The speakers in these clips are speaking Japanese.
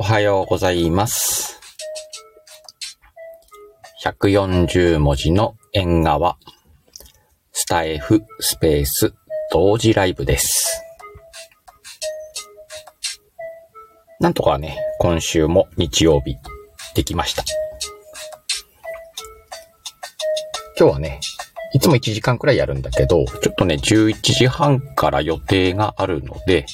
おはようございます。140文字の縁側、スタエフスペース同時ライブです。なんとかね、今週も日曜日できました。今日はね、いつも1時間くらいやるんだけど、ちょっとね、11時半から予定があるので、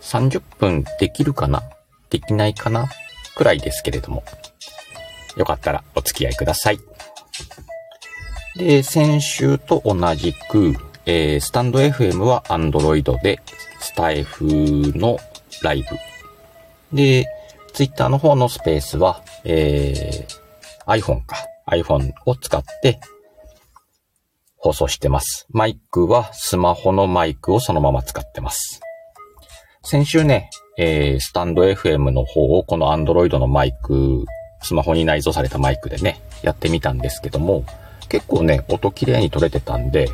30分できるかなできないかな？くらいですけれども、よかったらお付き合いください。で、先週と同じく、えー、スタンド FM は Android で、スタイフのライブ。で、Twitter の方のスペースは、えー、iPhone か。iPhone を使って放送してます。マイクはスマホのマイクをそのまま使ってます。先週ね、えー、スタンド FM の方をこの Android のマイク、スマホに内蔵されたマイクでね、やってみたんですけども、結構ね、音綺麗に撮れてたんで、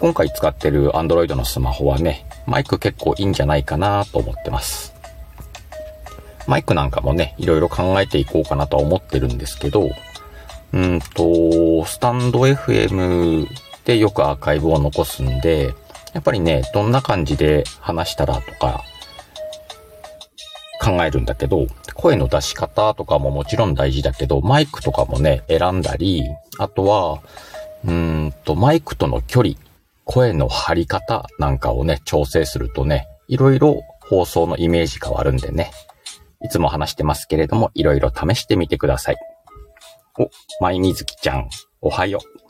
今回使ってる Android のスマホはね、マイク結構いいんじゃないかなと思ってます。マイクなんかもね、いろいろ考えていこうかなとは思ってるんですけど、うんと、スタンド FM でよくアーカイブを残すんで、やっぱりね、どんな感じで話したらとか、考えるんだけど、声の出し方とかももちろん大事だけど、マイクとかもね、選んだり、あとは、うんと、マイクとの距離、声の張り方なんかをね、調整するとね、いろいろ放送のイメージ変わるんでね、いつも話してますけれども、いろいろ試してみてください。お、まいみずきちゃん、おはよう。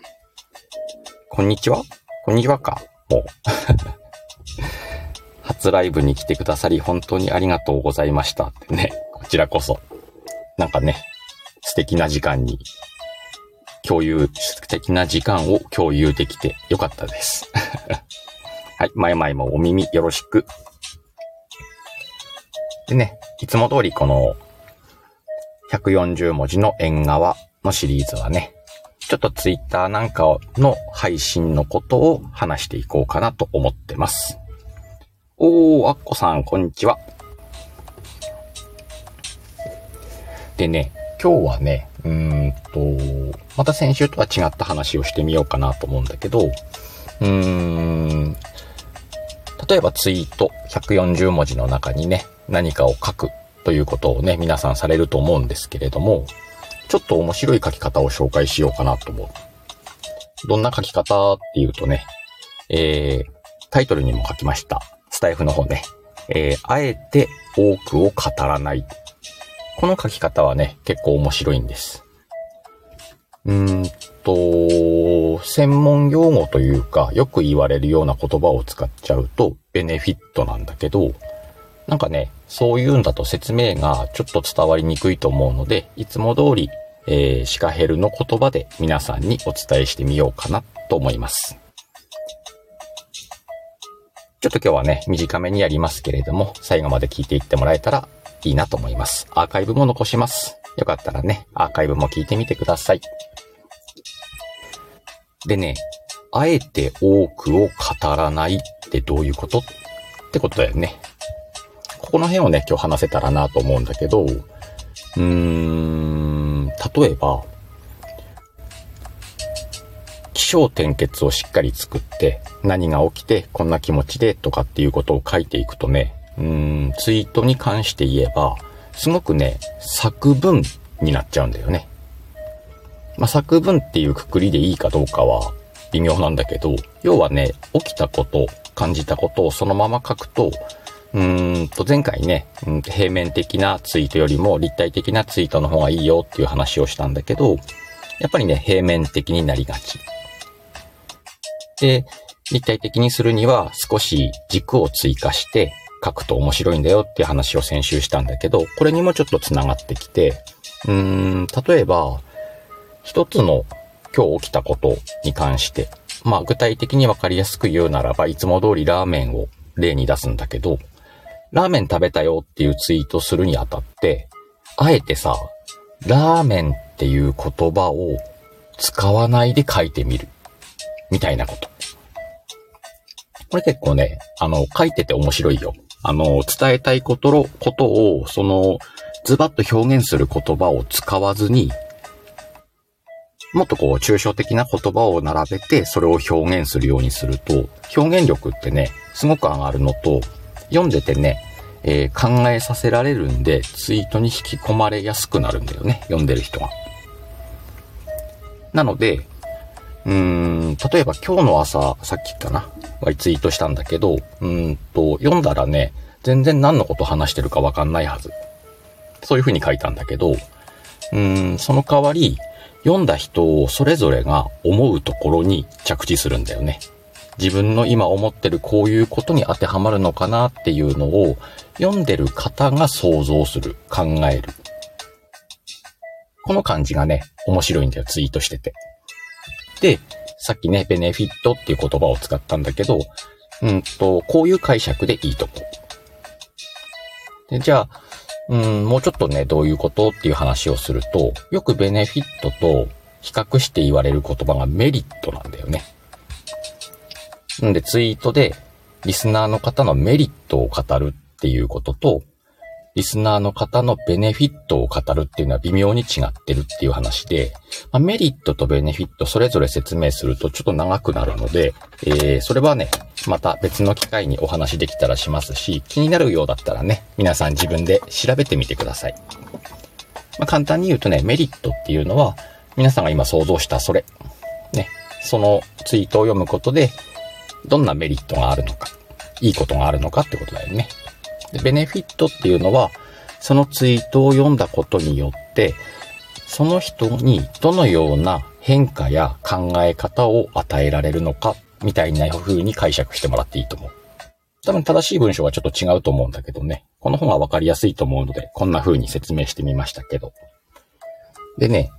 こんにちはこんにちはかもう。初ライブに来てくださり、本当にありがとうございましたってね。こちらこそ。なんかね、素敵な時間に、共有、素敵な時間を共有できてよかったです。はい、前々もお耳よろしく。でね、いつも通りこの、140文字の縁側のシリーズはね、ちょっとツイッターなんかの配信のことを話していこうかなと思ってます。おー、アッコさん、こんにちは。でね、今日はね、うーんと、また先週とは違った話をしてみようかなと思うんだけど、うーん、例えばツイート140文字の中にね、何かを書くということをね、皆さんされると思うんですけれども、ちょっと面白い書き方を紹介しようかなと思う。どんな書き方っていうとね、えー、タイトルにも書きました。スタイフの方ね。えー、あえて多くを語らない。この書き方はね、結構面白いんです。うんと、専門用語というか、よく言われるような言葉を使っちゃうと、ベネフィットなんだけど、なんかね、そういうんだと説明がちょっと伝わりにくいと思うので、いつも通り、えー、シカヘルの言葉で皆さんにお伝えしてみようかなと思います。ちょっと今日はね、短めにやりますけれども、最後まで聞いていってもらえたらいいなと思います。アーカイブも残します。よかったらね、アーカイブも聞いてみてください。でね、あえて多くを語らないってどういうこと？ってことだよね。ここの辺をね、今日話せたらなと思うんだけど、うーん、例えば、気象転結をしっかり作って、何が起きて、こんな気持ちでとかっていうことを書いていくとね、うん、ツイートに関して言えば、すごくね、作文になっちゃうんだよね。まあ、作文っていうくくりでいいかどうかは微妙なんだけど、要はね、起きたこと、感じたことをそのまま書くと、うーんと、前回ね、平面的なツイートよりも立体的なツイートの方がいいよっていう話をしたんだけど、やっぱりね、平面的になりがち。で、立体的にするには少し軸を追加して書くと面白いんだよっていう話を先週したんだけど、これにもちょっと繋がってきて、うーん、例えば、一つの今日起きたことに関して、まあ具体的にわかりやすく言うならば、いつも通りラーメンを例に出すんだけど、ラーメン食べたよっていうツイートするにあたって、あえてさ、ラーメンっていう言葉を使わないで書いてみる。みたいなこと。これ結構ね、あの、書いてて面白いよ。あの、伝えたいことの、ことを、その、ズバッと表現する言葉を使わずに、もっとこう、抽象的な言葉を並べて、それを表現するようにすると、表現力ってね、すごく上がるのと、読んでてね、えー、考えさせられるんで、ツイートに引き込まれやすくなるんだよね、読んでる人が。なので、うーん、例えば今日の朝、さっきかな、はツイートしたんだけど、うんと、読んだらね、全然何のこと話してるかわかんないはず。そういう風に書いたんだけど、うん、その代わり、読んだ人をそれぞれが思うところに着地するんだよね。自分の今思ってるこういうことに当てはまるのかなっていうのを読んでる方が想像する、考える。この感じがね、面白いんだよ、ツイートしてて。で、さっきね、ベネフィットっていう言葉を使ったんだけど、うんと、こういう解釈でいいと思う。で、じゃあ、うん、もうちょっとね、どういうことっていう話をすると、よくベネフィットと比較して言われる言葉がメリットなんだよね。んで、ツイートで、リスナーの方のメリットを語るっていうことと、リスナーの方のベネフィットを語るっていうのは微妙に違ってるっていう話で、まあ、メリットとベネフィットそれぞれ説明するとちょっと長くなるので、えー、それはね、また別の機会にお話できたらしますし、気になるようだったらね、皆さん自分で調べてみてください。まあ、簡単に言うとね、メリットっていうのは、皆さんが今想像したそれ、ね、そのツイートを読むことで、どんなメリットがあるのか、いいことがあるのかってことだよね。で、ベネフィットっていうのは、そのツイートを読んだことによって、その人にどのような変化や考え方を与えられるのか、みたいな風に解釈してもらっていいと思う。多分正しい文章はちょっと違うと思うんだけどね。この本はわかりやすいと思うので、こんな風に説明してみましたけど。でね、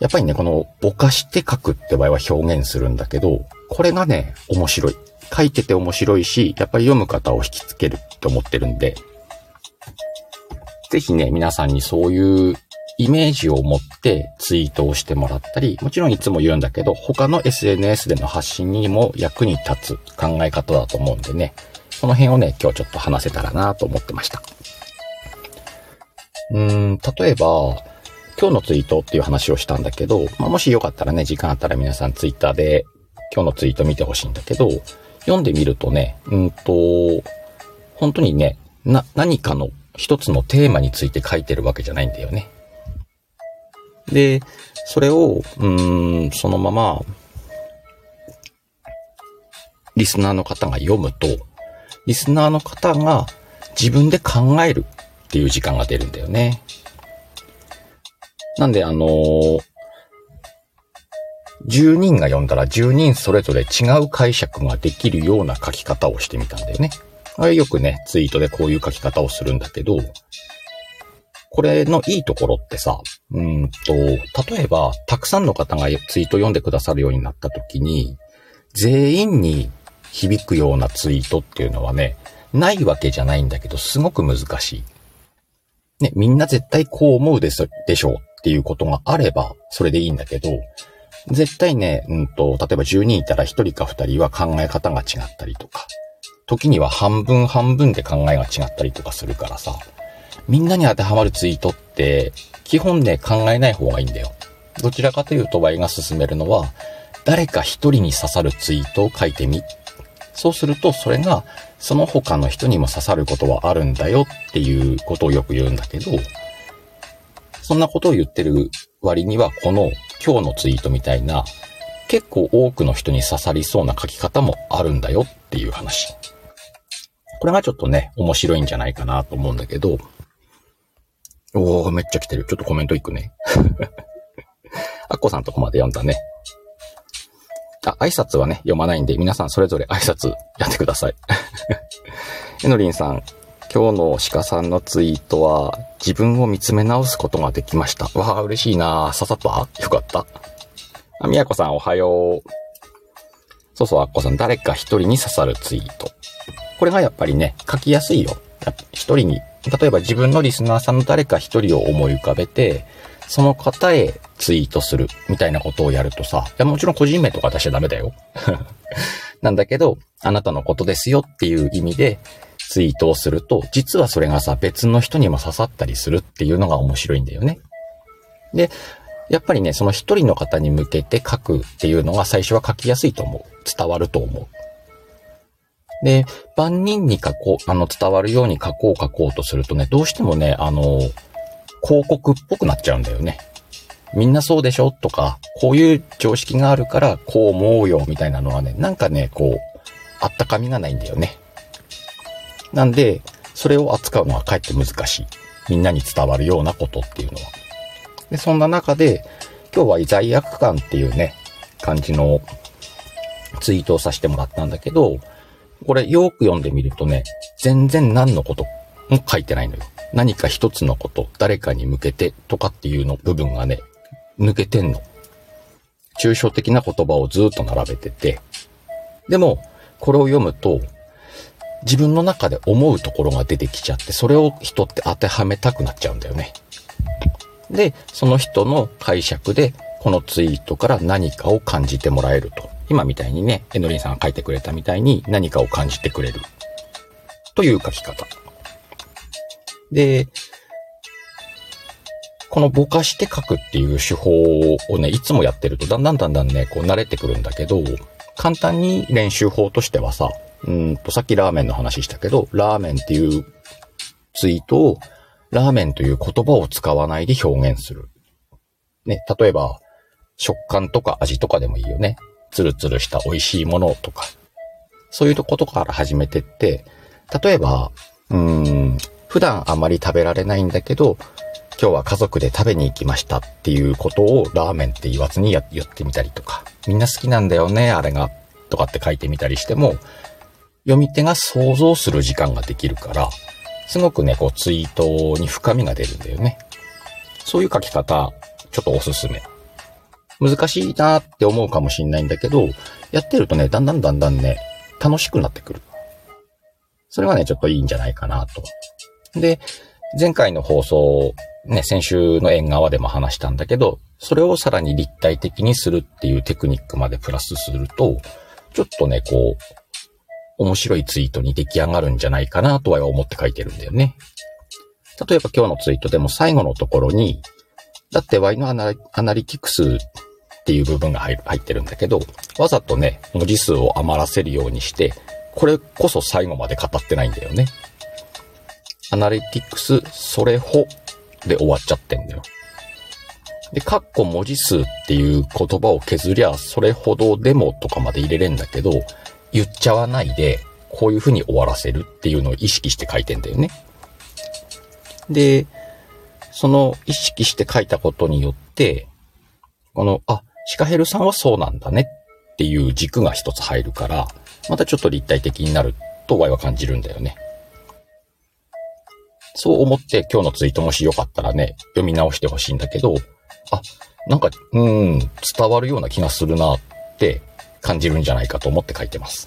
やっぱりね、このぼかして書くって場合は表現するんだけど、これがね、面白い。書いてて面白いし、やっぱり読む方を引きつけるって思ってるんで、ぜひね、皆さんにそういうイメージを持ってツイートをしてもらったり、もちろんいつも言うんだけど、他の SNS での発信にも役に立つ考え方だと思うんでね、この辺をね、今日ちょっと話せたらなと思ってました。うーん、例えば、今日のツイートっていう話をしたんだけど、まあ、もしよかったらね、時間あったら皆さんツイッターで今日のツイート見てほしいんだけど、読んでみるとね、うんと、本当にね、な、何かの一つのテーマについて書いてるわけじゃないんだよね。で、それを、うん、そのまま、リスナーの方が読むと、リスナーの方が自分で考えるっていう時間が出るんだよね。なんで、あのー、10人が読んだら10人それぞれ違う解釈ができるような書き方をしてみたんだよね。あれよくね、ツイートでこういう書き方をするんだけど、これのいいところってさ、うんと、例えば、たくさんの方がツイート読んでくださるようになった時に、全員に響くようなツイートっていうのはね、ないわけじゃないんだけど、すごく難しい。ね、みんな絶対こう思うでしょうっていうことがあれば、それでいいんだけど、絶対ね、うんと、例えば10人いたら1人か2人は考え方が違ったりとか、時には半分半分で考えが違ったりとかするからさ、みんなに当てはまるツイートって、基本ね、考えない方がいいんだよ。どちらかというと、ワイが進めるのは、誰か一人に刺さるツイートを書いてみ。そうすると、それが、その他の人にも刺さることはあるんだよっていうことをよく言うんだけど、そんなことを言ってる割には、この今日のツイートみたいな、結構多くの人に刺さりそうな書き方もあるんだよっていう話。これがちょっとね、面白いんじゃないかなと思うんだけど、おー、めっちゃ来てる。ちょっとコメントいくね。アッコさんとこまで読んだね。あ、挨拶はね、読まないんで、皆さんそれぞれ挨拶やってください。えのりんさん、今日の鹿さんのツイートは、自分を見つめ直すことができました。わあ、嬉しいなささったよかった。あ、みやこさんおはよう。そうそう、あっこさん、誰か一人に刺さるツイート。これがやっぱりね、書きやすいよ。一人に、例えば自分のリスナーさんの誰か一人を思い浮かべて、その方へツイートするみたいなことをやるとさ、いやもちろん個人名とか出しちゃダメだよ。なんだけど、あなたのことですよっていう意味で、ツイートをすると、実はそれがさ、別の人にも刺さったりするっていうのが面白いんだよね。で、やっぱりね、その一人の方に向けて書くっていうのが最初は書きやすいと思う。伝わると思う。で、万人に書こう、あの、伝わるように書こう書こうとするとね、どうしてもね、あの、広告っぽくなっちゃうんだよね。みんなそうでしょとか、こういう常識があるからこう思うよみたいなのはね、なんかね、こう、あったかみがないんだよね。なんで、それを扱うのはかえって難しい。みんなに伝わるようなことっていうのは。で、そんな中で、今日は罪悪感っていうね、感じのツイートをさせてもらったんだけど、これよく読んでみるとね、全然何のことも書いてないのよ。何か一つのこと、誰かに向けてとかっていうの部分がね、抜けてんの。抽象的な言葉をずっと並べてて、でも、これを読むと、自分の中で思うところが出てきちゃって、それを人って当てはめたくなっちゃうんだよね。で、その人の解釈で、このツイートから何かを感じてもらえると。今みたいにね、エノリンさんが書いてくれたみたいに何かを感じてくれる。という書き方。で、このぼかして書くっていう手法をね、いつもやってるとだんだんだんだんね、こう慣れてくるんだけど、簡単に練習法としてはさ、うんと、さっきラーメンの話したけど、ラーメンっていうツイートを、ラーメンという言葉を使わないで表現する。ね、例えば、食感とか味とかでもいいよね。ツルツルした美味しいものとか。そういうことから始めてって、例えば、うーん、普段あまり食べられないんだけど、今日は家族で食べに行きましたっていうことをラーメンって言わずにやってみたりとか、みんな好きなんだよね、あれが、とかって書いてみたりしても、読み手が想像する時間ができるから、すごくね、こうツイートに深みが出るんだよね。そういう書き方、ちょっとおすすめ。難しいなって思うかもしんないんだけど、やってるとね、だんだんだんだんね、楽しくなってくる。それはね、ちょっといいんじゃないかなと。で、前回の放送、ね、先週の縁側でも話したんだけど、それをさらに立体的にするっていうテクニックまでプラスすると、ちょっとね、こう、面白いツイートに出来上がるんじゃないかなとは思って書いてるんだよね。例えば今日のツイートでも最後のところに、だって Y のアナリティクスっていう部分が入ってるんだけど、わざとね、文字数を余らせるようにして、これこそ最後まで語ってないんだよね。アナリティクス、それほで終わっちゃってんだよ。で、カッコ文字数っていう言葉を削りゃ、それほどでもとかまで入れれんだけど、言っちゃわないで、こういう風に終わらせるっていうのを意識して書いてんだよね。で、その意識して書いたことによって、この、あ、シカヘルさんはそうなんだねっていう軸が一つ入るから、またちょっと立体的になるとワイは感じるんだよね。そう思って今日のツイートもしよかったらね、読み直してほしいんだけど、あ、なんか、うん、伝わるような気がするなって感じるんじゃないかと思って書いてます。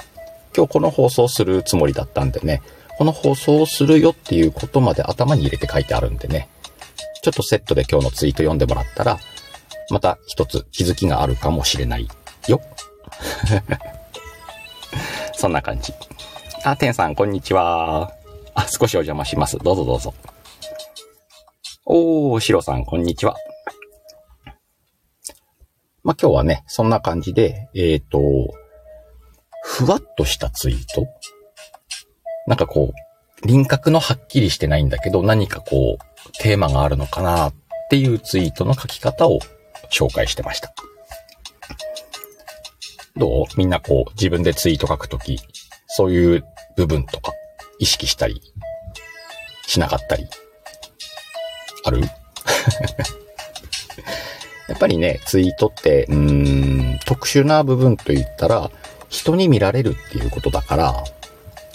今日この放送するつもりだったんでね、この放送をするよっていうことまで頭に入れて書いてあるんでね、ちょっとセットで今日のツイート読んでもらったら、また一つ気づきがあるかもしれないよ。そんな感じ。あ、てんさん、こんにちは。あ、少しお邪魔します。どうぞどうぞ。おー、しろさん、こんにちは。まあ、今日はね、そんな感じで、えっ、ー、と、ふわっとしたツイート。なんかこう、輪郭のはっきりしてないんだけど、何かこう、テーマがあるのかなっていうツイートの書き方を紹介してました。どう？みんなこう、自分でツイート書くとき、そういう部分とか、意識したり、しなかったり、ある？やっぱりね、ツイートって、うーん、特殊な部分と言ったら、人に見られるっていうことだから、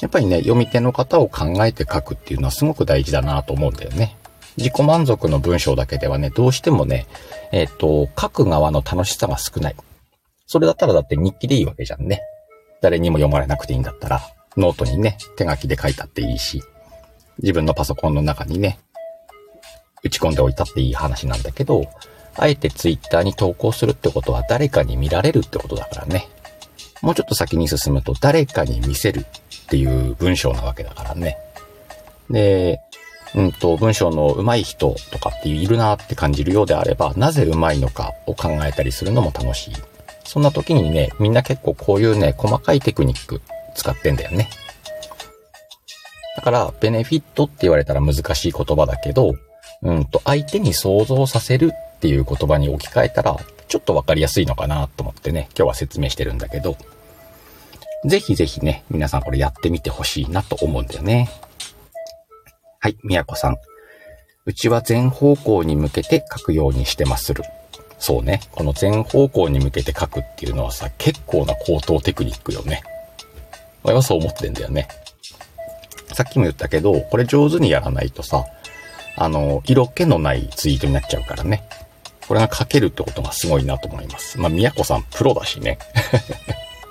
やっぱりね、読み手の方を考えて書くっていうのはすごく大事だなと思うんだよね。自己満足の文章だけではね、どうしてもね、えっ、ー、と、書く側の楽しさが少ない。それだったらだって日記でいいわけじゃんね。誰にも読まれなくていいんだったら、ノートにね、手書きで書いたっていいし、自分のパソコンの中にね、打ち込んでおいたっていい話なんだけど、あえてツイッターに投稿するってことは誰かに見られるってことだからね。もうちょっと先に進むと誰かに見せるっていう文章なわけだからね。で、うんと、文章の上手い人とかっているなって感じるようであれば、なぜ上手いのかを考えたりするのも楽しい。そんな時にね、みんな結構こういうね、細かいテクニック使ってんだよね。だから、ベネフィットって言われたら難しい言葉だけど、うんと、相手に想像させるっていう言葉に置き換えたら、ちょっとわかりやすいのかなと思ってね、今日は説明してるんだけど、ぜひぜひね、皆さんこれやってみてほしいなと思うんだよね。はい、みやこさん。うちは全方向に向けて書くようにしてまする。そうね。この全方向に向けて書くっていうのはさ、結構な高等テクニックよね。俺はそう思ってんだよね。さっきも言ったけど、これ上手にやらないとさ、あの、色気のないツイートになっちゃうからね。これが書けるってことがすごいなと思います。まあ、みやこさんプロだしね。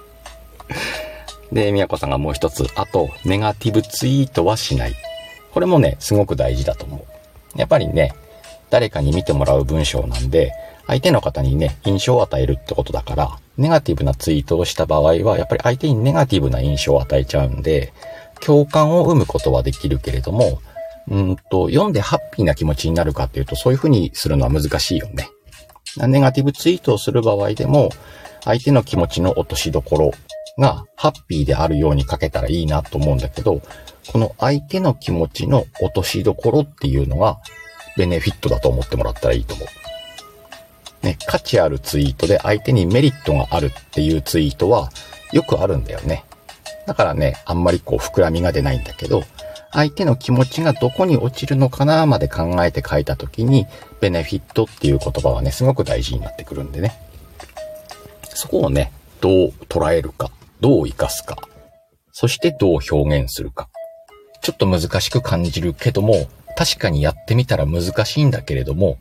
で、みやこさんがもう一つ、あと、ネガティブツイートはしない。これもね、すごく大事だと思う。やっぱりね、誰かに見てもらう文章なんで、相手の方にね、印象を与えるってことだから、ネガティブなツイートをした場合は、やっぱり相手にネガティブな印象を与えちゃうんで、共感を生むことはできるけれども、うんと、読んでハッピーな気持ちになるかっていうと、そういうふうにするのは難しいよね。ネガティブツイートをする場合でも、相手の気持ちの落としどころがハッピーであるように書けたらいいなと思うんだけど、この相手の気持ちの落としどころっていうのが、ベネフィットだと思ってもらったらいいと思う。ね、価値あるツイートで相手にメリットがあるっていうツイートはよくあるんだよね。だからね、あんまりこう膨らみが出ないんだけど、相手の気持ちがどこに落ちるのかなまで考えて書いたときに、ベネフィットっていう言葉はね、すごく大事になってくるんでね。そこをね、どう捉えるか、どう活かすか、そしてどう表現するか。ちょっと難しく感じるけども、確かにやってみたら難しいんだけれども、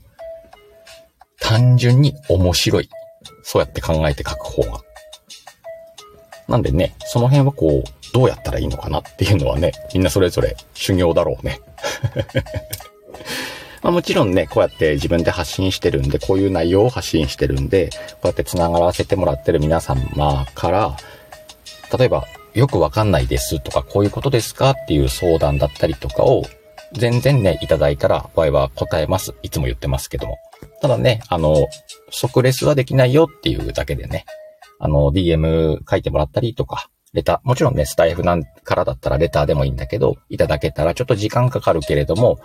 単純に面白い。そうやって考えて書く方が。なんでね、その辺はこう、どうやったらいいのかなっていうのはね、みんなそれぞれ修行だろうね。まあもちろんね、こうやって自分で発信してるんで、こういう内容を発信してるんで、こうやって繋がらせてもらってる皆様から、例えば、よくわかんないですとか、こういうことですかっていう相談だったりとかを、全然ね、いただいたら、場合は答えます。いつも言ってますけども。ただね、あの、即レスはできないよっていうだけでね、あの、DM 書いてもらったりとか、レター、もちろんね、スタイフなんからだったらレターでもいいんだけど、いただけたらちょっと時間かかるけれども、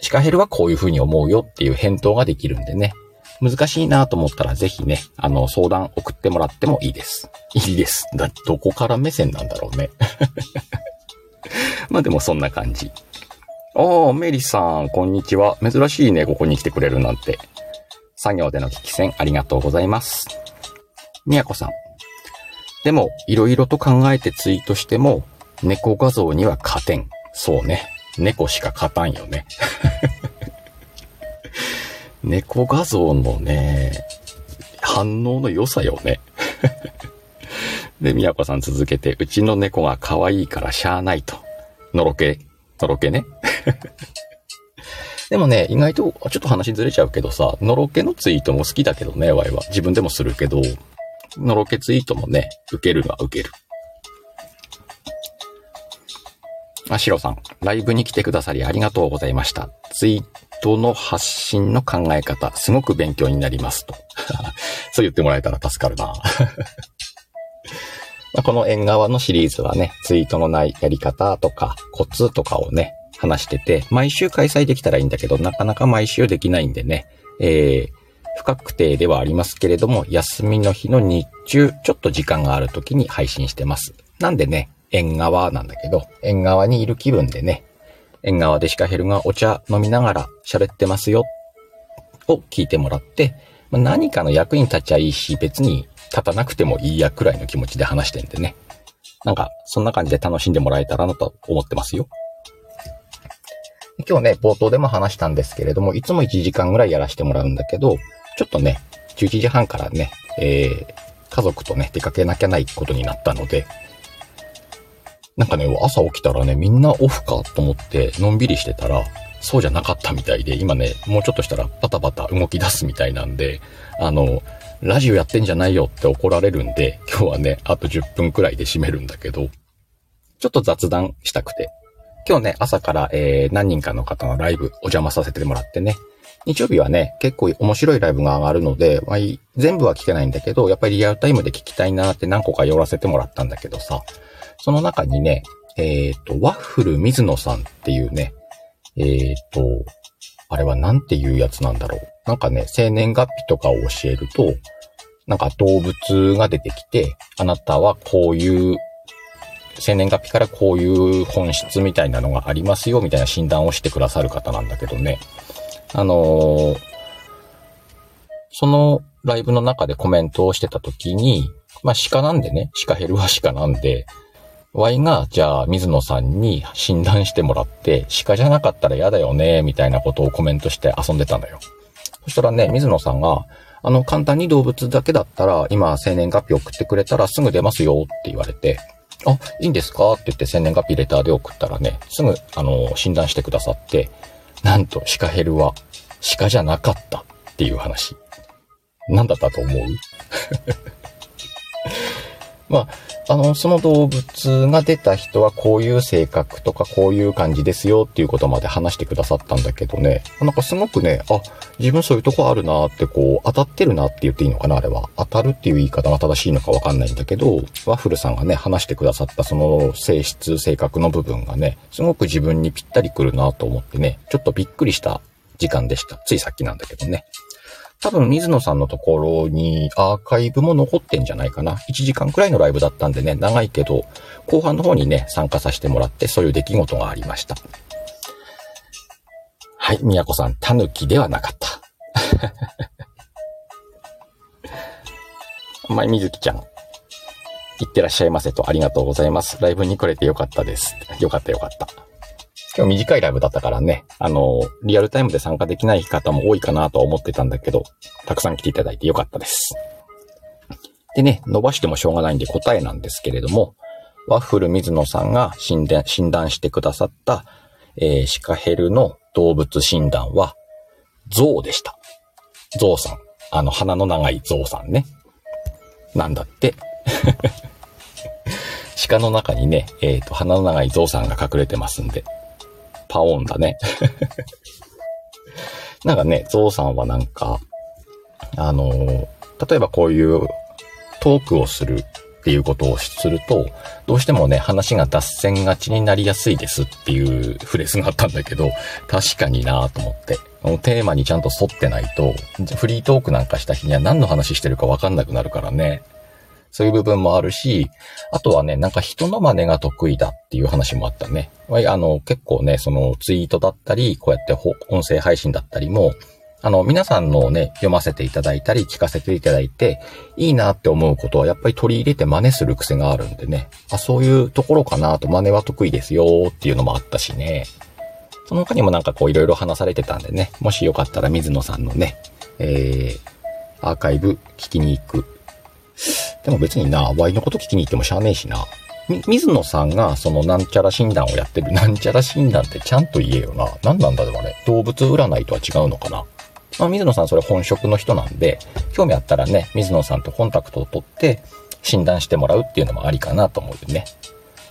シカヘルはこういうふうに思うよっていう返答ができるんでね。難しいなと思ったらぜひね、あの、相談送ってもらってもいいです。いいです。だ、どこから目線なんだろうね。まあでもそんな感じ。ああ、メリさん、こんにちは。珍しいね、ここに来てくれるなんて。作業での聞き戦ありがとうございます。みやこさん。でも、いろいろと考えてツイートしても、猫画像には勝てん。そうね。猫しか勝たんよね。猫画像のね、反応の良さよね。で、みやこさん続けて、うちの猫が可愛いからしゃあないと。のろけ、のろけね。でもね、意外と、ちょっと話ずれちゃうけどさ、のろけのツイートも好きだけどね、ワイは。自分でもするけど、のろけツイートもね、受けるのは受ける。あ、シロさん、ライブに来てくださりありがとうございました。ツイートの発信の考え方、すごく勉強になりますと。そう言ってもらえたら助かるな この縁側のシリーズはね、ツイートのないやり方とか、コツとかをね、話してて、毎週開催できたらいいんだけど、なかなか毎週できないんでね、えー、不確定ではありますけれども、休みの日の日中、ちょっと時間がある時に配信してます。なんでね、縁側なんだけど、縁側にいる気分でね、縁側でシカヘルがお茶飲みながら喋ってますよ、を聞いてもらって、ま何かの役に立っちゃいいし、別に立たなくてもいいやくらいの気持ちで話してんでね。なんか、そんな感じで楽しんでもらえたらなと思ってますよ。今日ね、冒頭でも話したんですけれども、いつも1時間ぐらいやらせてもらうんだけど、ちょっとね、11時半からね、えー、家族とね、出かけなきゃないことになったので、なんかね、朝起きたらね、みんなオフかと思って、のんびりしてたら、そうじゃなかったみたいで、今ね、もうちょっとしたらパタパタ動き出すみたいなんで、あの、ラジオやってんじゃないよって怒られるんで、今日はね、あと10分くらいで閉めるんだけど、ちょっと雑談したくて。今日ね、朝から、えー、何人かの方のライブお邪魔させてもらってね。日曜日はね、結構面白いライブが上がるので、まあ、全部は聞けないんだけど、やっぱりリアルタイムで聞きたいなって何個か寄らせてもらったんだけどさ、その中にね、えっ、ー、と、ワッフル水野さんっていうね、えっ、ー、と、あれはなんていうやつなんだろう。なんかね、生年月日とかを教えると、なんか動物が出てきて、あなたはこういう生年月日からこういう本質みたいなのがありますよ、みたいな診断をしてくださる方なんだけどね。あのー、そのライブの中でコメントをしてた時に、まあ鹿なんでね、鹿ヘルは鹿なんで、Y が、じゃあ、水野さんに診断してもらって、鹿じゃなかったら嫌だよね、みたいなことをコメントして遊んでたのよ。そしたらね、水野さんが、あの、簡単に動物だけだったら、今、生年月日送ってくれたらすぐ出ますよって言われて、あ、いいんですか？って言って生年月日レターで送ったらね、すぐ、あの、診断してくださって、なんと、シカヘルは、鹿じゃなかったっていう話。なんだったと思う？まあ、あの、その動物が出た人はこういう性格とかこういう感じですよっていうことまで話してくださったんだけどね、なんかすごくね、あ、自分そういうとこあるなってこう、当たってるなって言っていいのかな、あれは。当たるっていう言い方が正しいのかわかんないんだけど、ワッフルさんがね、話してくださったその性質、性格の部分がね、すごく自分にぴったりくるなと思ってね、ちょっとびっくりした時間でした。ついさっきなんだけどね。多分水野さんのところにアーカイブも残ってんじゃないかな。1時間くらいのライブだったんでね、長いけど、後半の方にね、参加させてもらって、そういう出来事がありました。はい、宮子さん、タヌキではなかった。まいみずきちゃん、いってらっしゃいませとありがとうございます。ライブに来れてよかったです。よかったよかった。今日短いライブだったからね、あの、リアルタイムで参加できない方も多いかなとは思ってたんだけど、たくさん来ていただいてよかったです。でね、伸ばしてもしょうがないんで答えなんですけれども、ワッフル水野さんが診断診断してくださった、えー、シカヘルの動物診断は、ゾウでした。ゾウさん。あの、鼻の長いゾウさんね。なんだって。鹿の中にね、えっ、ー、と、鼻の長いゾウさんが隠れてますんで、パオンだね。なんかね、ゾウさんはなんか、あの、例えばこういうトークをするっていうことをすると、どうしてもね、話が脱線がちになりやすいですっていうフレーズがあったんだけど、確かになと思って。テーマにちゃんと沿ってないと、フリートークなんかした日には何の話してるかわかんなくなるからね。そういう部分もあるし、あとはね、なんか人の真似が得意だっていう話もあったね。あの、結構ね、そのツイートだったり、こうやって音声配信だったりも、あの、皆さんのね、読ませていただいたり、聞かせていただいて、いいなって思うことはやっぱり取り入れて真似する癖があるんでね。あ、そういうところかなと、真似は得意ですよっていうのもあったしね。その他にもなんかこういろいろ話されてたんでね、もしよかったら水野さんのね、えー、アーカイブ聞きに行くでも別にな、ワイのこと聞きに行ってもしゃあねえしな。み、水野さんがそのなんちゃら診断をやってるなんちゃら診断ってちゃんと言えよな。何なんだろうね。動物占いとは違うのかな。まあ、水野さんそれ本職の人なんで、興味あったらね、水野さんとコンタクトを取って診断してもらうっていうのもありかなと思うよね。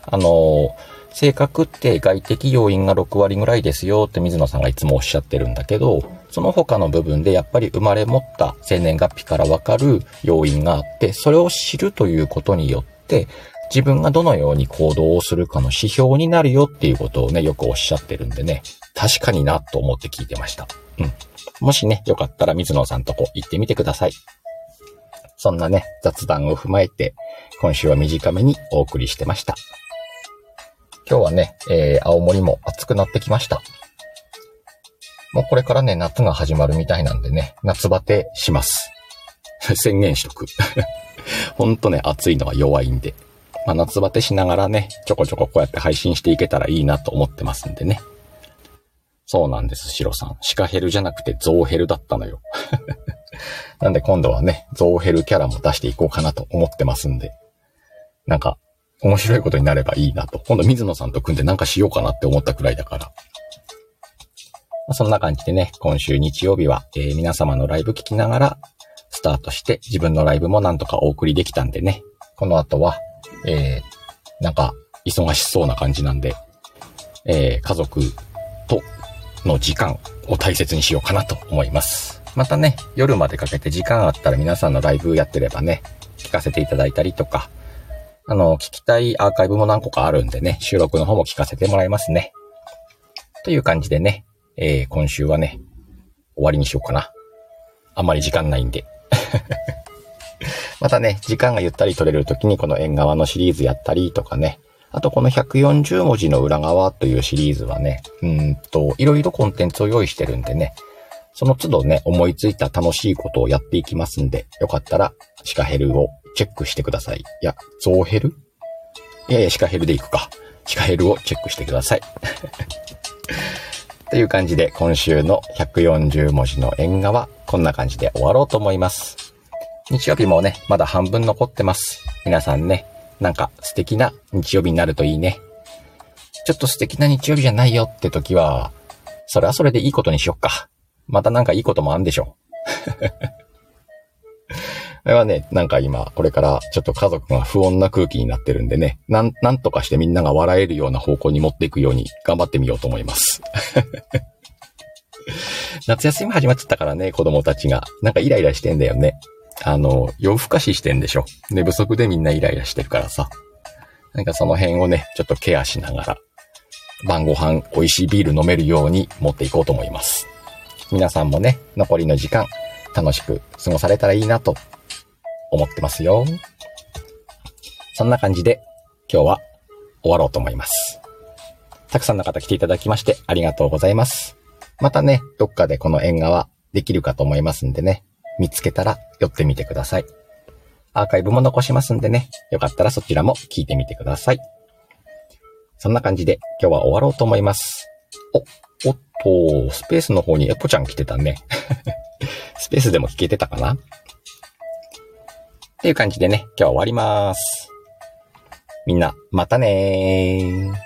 あのー、性格って外的要因が6割ぐらいですよって水野さんがいつもおっしゃってるんだけど、その他の部分でやっぱり生まれ持った生年月日からわかる要因があって、それを知るということによって、自分がどのように行動をするかの指標になるよっていうことをね、よくおっしゃってるんでね、確かになと思って聞いてました。うん。もしね、よかったら水野さんとこ行ってみてください。そんなね、雑談を踏まえて、今週は短めにお送りしてました。今日はね、えー、青森も暑くなってきました。もうこれからね、夏が始まるみたいなんでね、夏バテします。宣言しとく。ほんとね、暑いのは弱いんで。まあ、夏バテしながらね、ちょこちょここうやって配信していけたらいいなと思ってますんでね。そうなんです、シロさん。シカヘルじゃなくてゾウヘルだったのよ。なんで今度はね、ゾウヘルキャラも出していこうかなと思ってますんで。なんか、面白いことになればいいなと。今度水野さんと組んでなんかしようかなって思ったくらいだから。まあ、そんな感じでね、今週日曜日は、えー、皆様のライブ聞きながらスタートして自分のライブもなんとかお送りできたんでね、この後は、えー、なんか忙しそうな感じなんで、えー、家族との時間を大切にしようかなと思います。またね、夜までかけて時間あったら皆さんのライブやってればね、聞かせていただいたりとか、あの、聞きたいアーカイブも何個かあるんでね、収録の方も聞かせてもらいますね。という感じでね、えー、今週はね、終わりにしようかな。あんまり時間ないんで。またね、時間がゆったり取れる時にこの縁側のシリーズやったりとかね、あとこの140文字の裏側というシリーズはね、うんと、いろいろコンテンツを用意してるんでね、その都度ね、思いついた楽しいことをやっていきますんで、よかったら、シカヘルをチェックしてください。いや、ゾーヘルいやいや、シカヘルでいくか。シカヘルをチェックしてください。という感じで、今週の140文字の縁側、こんな感じで終わろうと思います。日曜日もね、まだ半分残ってます。皆さんね、なんか素敵な日曜日になるといいね。ちょっと素敵な日曜日じゃないよって時は、それはそれでいいことにしよっか。またなんかいいこともあんでしょう。これはね、なんか今、これからちょっと家族が不穏な空気になってるんでね、なん、なんとかしてみんなが笑えるような方向に持っていくように頑張ってみようと思います。夏休み始まっちゃったからね、子供たちが。なんかイライラしてんだよね。あの、夜更かししてんでしょ。寝不足でみんなイライラしてるからさ。なんかその辺をね、ちょっとケアしながら、晩ご飯美味しいビール飲めるように持っていこうと思います。皆さんもね、残りの時間、楽しく過ごされたらいいなと思ってますよ。そんな感じで今日は終わろうと思います。たくさんの方来ていただきましてありがとうございます。またね、どっかでこの縁側できるかと思いますんでね、見つけたら寄ってみてください。アーカイブも残しますんでね、よかったらそちらも聞いてみてください。そんな感じで今日は終わろうと思います。お、おっと、スペースの方にエポちゃん来てたね。スペースでも聞けてたかな？っていう感じでね、今日は終わります。みんな、またねー。